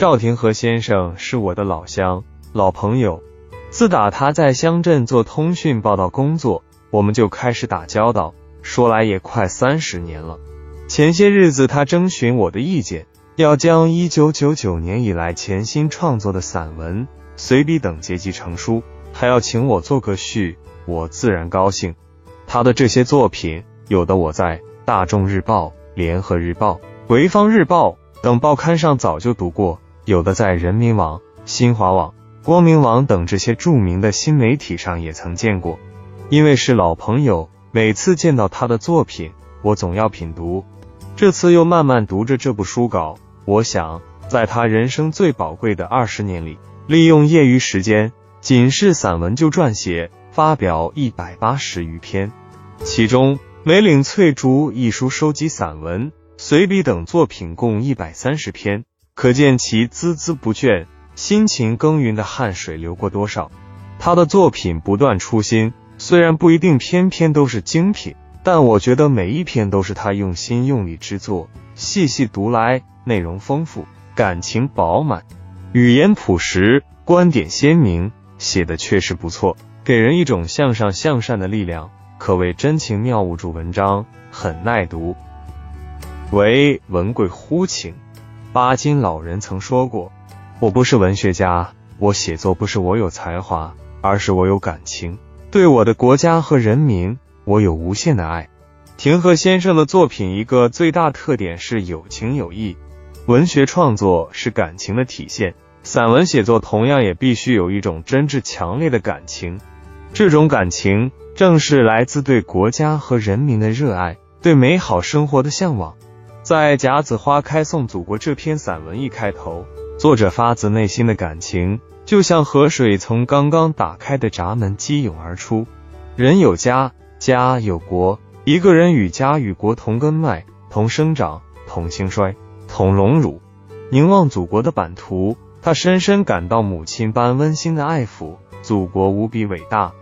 赵廷和先生是我的老乡、老朋友。自打他在乡镇做通讯报道工作，我们就开始打交道，说来也快三十年了。前些日子，他征询我的意见，要将一九九九年以来潜心创作的散文、随笔等结集成书，还要请我做个序，我自然高兴。他的这些作品，有的我在《大众日报》《联合日报》《潍坊日报》等报刊上早就读过，有的在人民网、新华网。光明网等这些著名的新媒体上也曾见过，因为是老朋友，每次见到他的作品，我总要品读。这次又慢慢读着这部书稿，我想，在他人生最宝贵的二十年里，利用业余时间，仅是散文就撰写发表一百八十余篇，其中《梅岭翠竹》一书收集散文、随笔等作品共一百三十篇，可见其孜孜不倦。辛勤耕耘的汗水流过多少？他的作品不断出新，虽然不一定篇篇都是精品，但我觉得每一篇都是他用心用力之作。细细读来，内容丰富，感情饱满，语言朴实，观点鲜明，写的确实不错，给人一种向上向善的力量，可谓真情妙物著文章，很耐读。为文贵乎情，巴金老人曾说过。我不是文学家，我写作不是我有才华，而是我有感情。对我的国家和人民，我有无限的爱。庭和先生的作品一个最大特点是有情有义。文学创作是感情的体现，散文写作同样也必须有一种真挚强烈的感情。这种感情正是来自对国家和人民的热爱，对美好生活的向往。在《甲子花开送祖国》这篇散文一开头。作者发自内心的感情，就像河水从刚刚打开的闸门激涌而出。人有家，家有国，一个人与家与国同根脉，同生长，同兴衰，同荣辱。凝望祖国的版图，他深深感到母亲般温馨的爱抚。祖国无比伟大，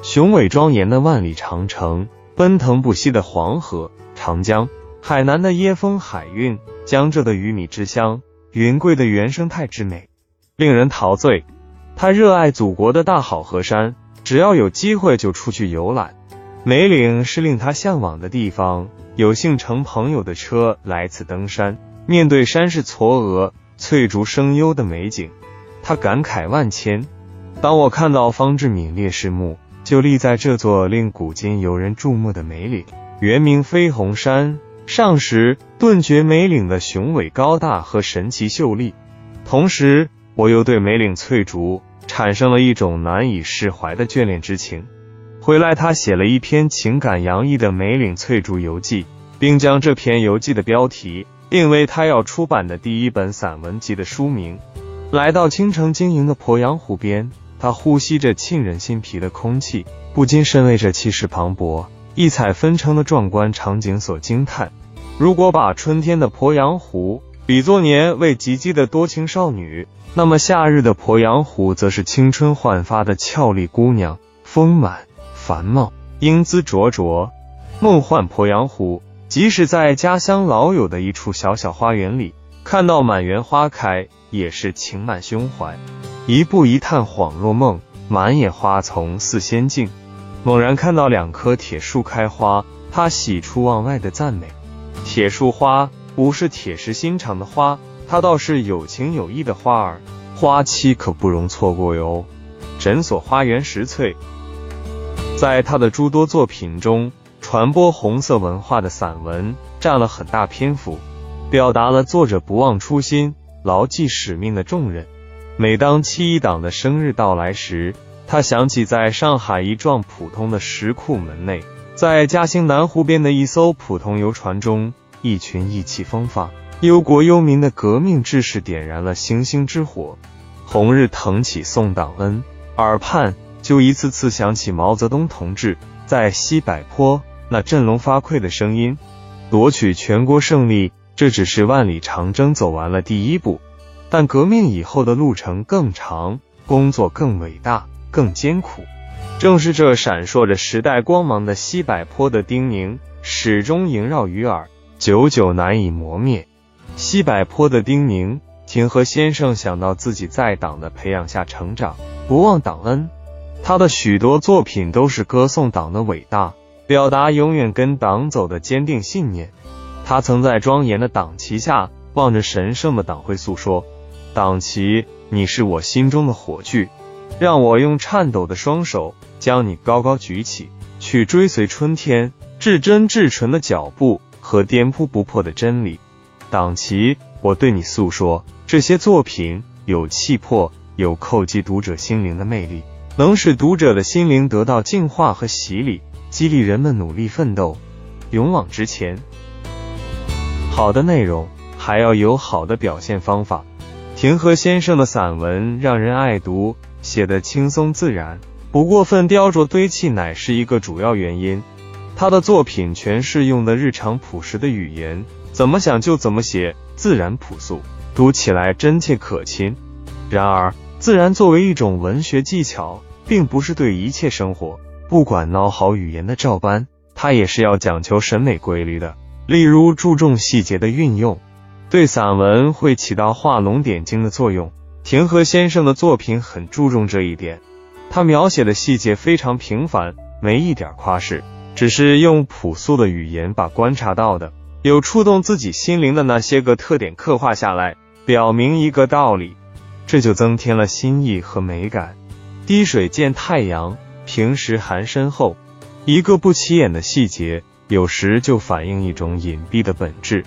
雄伟庄严的万里长城，奔腾不息的黄河、长江，海南的椰风海韵，江浙的鱼米之乡。云贵的原生态之美，令人陶醉。他热爱祖国的大好河山，只要有机会就出去游览。梅岭是令他向往的地方，有幸乘朋友的车来此登山。面对山势嵯峨、翠竹生幽的美景，他感慨万千。当我看到方志敏烈士墓，就立在这座令古今游人注目的梅岭，原名飞鸿山。上时顿觉梅岭的雄伟高大和神奇秀丽，同时我又对梅岭翠竹产生了一种难以释怀的眷恋之情。回来，他写了一篇情感洋溢的《梅岭翠竹游记》，并将这篇游记的标题定为他要出版的第一本散文集的书名。来到倾城经营的鄱阳湖边，他呼吸着沁人心脾的空气，不禁深为这气势磅礴、异彩纷呈的壮观场景所惊叹。如果把春天的鄱阳湖比作年未及笄的多情少女，那么夏日的鄱阳湖则是青春焕发的俏丽姑娘，丰满繁茂，英姿灼灼。梦幻鄱阳湖，即使在家乡老友的一处小小花园里，看到满园花开，也是情满胸怀。一步一探恍若梦，满眼花丛似仙境。猛然看到两棵铁树开花，他喜出望外的赞美。铁树花不是铁石心肠的花，它倒是有情有义的花儿，花期可不容错过哟。诊所花园石翠，在他的诸多作品中，传播红色文化的散文占了很大篇幅，表达了作者不忘初心、牢记使命的重任。每当七一党的生日到来时，他想起在上海一幢普通的石库门内。在嘉兴南湖边的一艘普通游船中，一群意气风发、忧国忧民的革命志士点燃了星星之火，红日腾起送党恩，耳畔就一次次响起毛泽东同志在西柏坡那振聋发聩的声音：“夺取全国胜利，这只是万里长征走完了第一步，但革命以后的路程更长，工作更伟大，更艰苦。”正是这闪烁着时代光芒的西柏坡的叮咛，始终萦绕于耳，久久难以磨灭。西柏坡的叮咛，请。平和先生想到自己在党的培养下成长，不忘党恩。他的许多作品都是歌颂党的伟大，表达永远跟党走的坚定信念。他曾在庄严的党旗下，望着神圣的党徽诉说：“党旗，你是我心中的火炬，让我用颤抖的双手将你高高举起，去追随春天至真至纯的脚步和颠扑不破的真理。党旗，我对你诉说，这些作品有气魄，有叩击读者心灵的魅力。”能使读者的心灵得到净化和洗礼，激励人们努力奋斗，勇往直前。好的内容还要有好的表现方法。庭和先生的散文让人爱读，写得轻松自然，不过分雕琢堆砌，乃是一个主要原因。他的作品全是用的日常朴实的语言，怎么想就怎么写，自然朴素，读起来真切可亲。然而，自然作为一种文学技巧。并不是对一切生活，不管孬好语言的照搬，它也是要讲求审美规律的。例如注重细节的运用，对散文会起到画龙点睛的作用。田和先生的作品很注重这一点，他描写的细节非常平凡，没一点夸饰，只是用朴素的语言把观察到的有触动自己心灵的那些个特点刻画下来，表明一个道理，这就增添了新意和美感。滴水见太阳，平时寒深厚。一个不起眼的细节，有时就反映一种隐蔽的本质。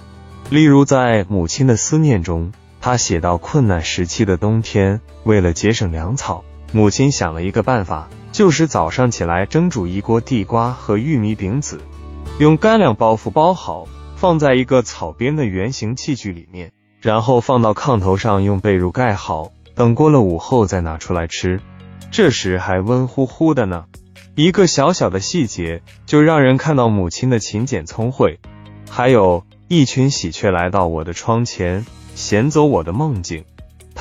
例如，在母亲的思念中，他写到困难时期的冬天，为了节省粮草，母亲想了一个办法，就是早上起来蒸煮一锅地瓜和玉米饼子，用干粮包袱包好，放在一个草编的圆形器具里面，然后放到炕头上，用被褥盖好，等过了午后再拿出来吃。这时还温乎乎的呢，一个小小的细节就让人看到母亲的勤俭聪慧。还有一群喜鹊来到我的窗前，衔走我的梦境。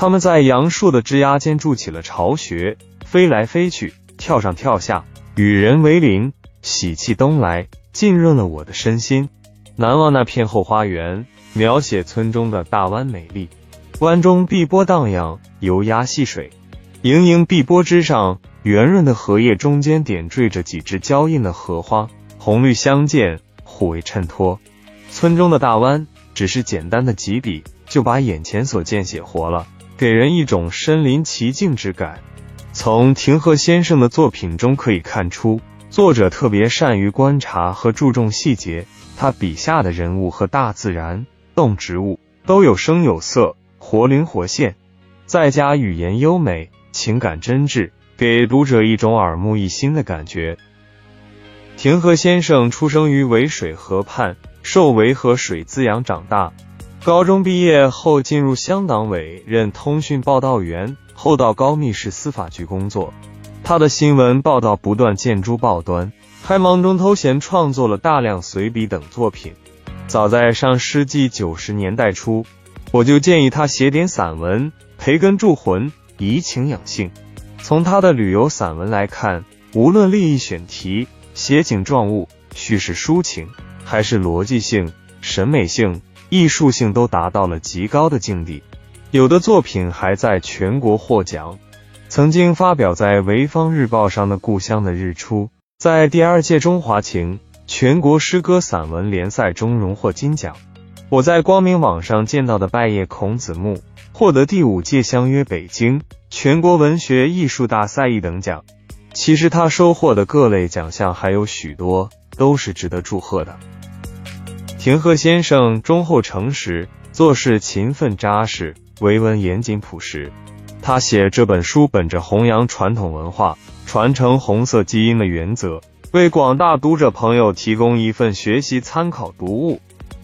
他们在杨树的枝桠间筑起了巢穴，飞来飞去，跳上跳下，与人为邻，喜气东来，浸润了我的身心。难忘那片后花园，描写村中的大湾美丽，湾中碧波荡漾，游鸭戏水。盈盈碧波之上，圆润的荷叶中间点缀着几只娇艳的荷花，红绿相间，互为衬托。村中的大湾，只是简单的几笔，就把眼前所见写活了，给人一种身临其境之感。从庭和先生的作品中可以看出，作者特别善于观察和注重细节，他笔下的人物和大自然、动植物都有声有色，活灵活现，再加语言优美。情感真挚，给读者一种耳目一新的感觉。田和先生出生于渭水河畔，受渭河水滋养长大。高中毕业后进入乡党委任通讯报道员，后到高密市司法局工作。他的新闻报道不断见诸报端，还忙中偷闲创作了大量随笔等作品。早在上世纪九十年代初，我就建议他写点散文，培根铸魂。怡情养性。从他的旅游散文来看，无论立意选题、写景状物、叙事抒情，还是逻辑性、审美性、艺术性，都达到了极高的境地。有的作品还在全国获奖。曾经发表在《潍坊日报》上的《故乡的日出》，在第二届中华情全国诗歌散文联赛中荣获金奖。我在光明网上见到的《拜谒孔子墓》。获得第五届相约北京全国文学艺术大赛一等奖。其实他收获的各类奖项还有许多，都是值得祝贺的。田鹤先生忠厚诚实，做事勤奋扎实，为文严谨朴实。他写这本书本着弘扬传统文化、传承红色基因的原则，为广大读者朋友提供一份学习参考读物，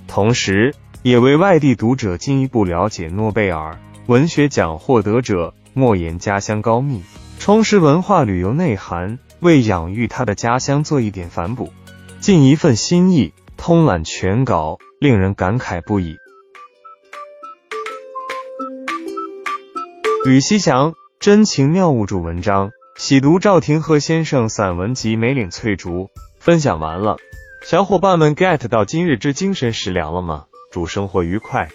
同时。也为外地读者进一步了解诺贝尔文学奖获得者莫言家乡高密，充实文化旅游内涵，为养育他的家乡做一点反哺，尽一份心意。通览全稿，令人感慨不已。吕希祥真情妙物主文章，喜读赵廷和先生散文集《梅岭翠竹》。分享完了，小伙伴们 get 到今日之精神食粮了吗？祝生活愉快。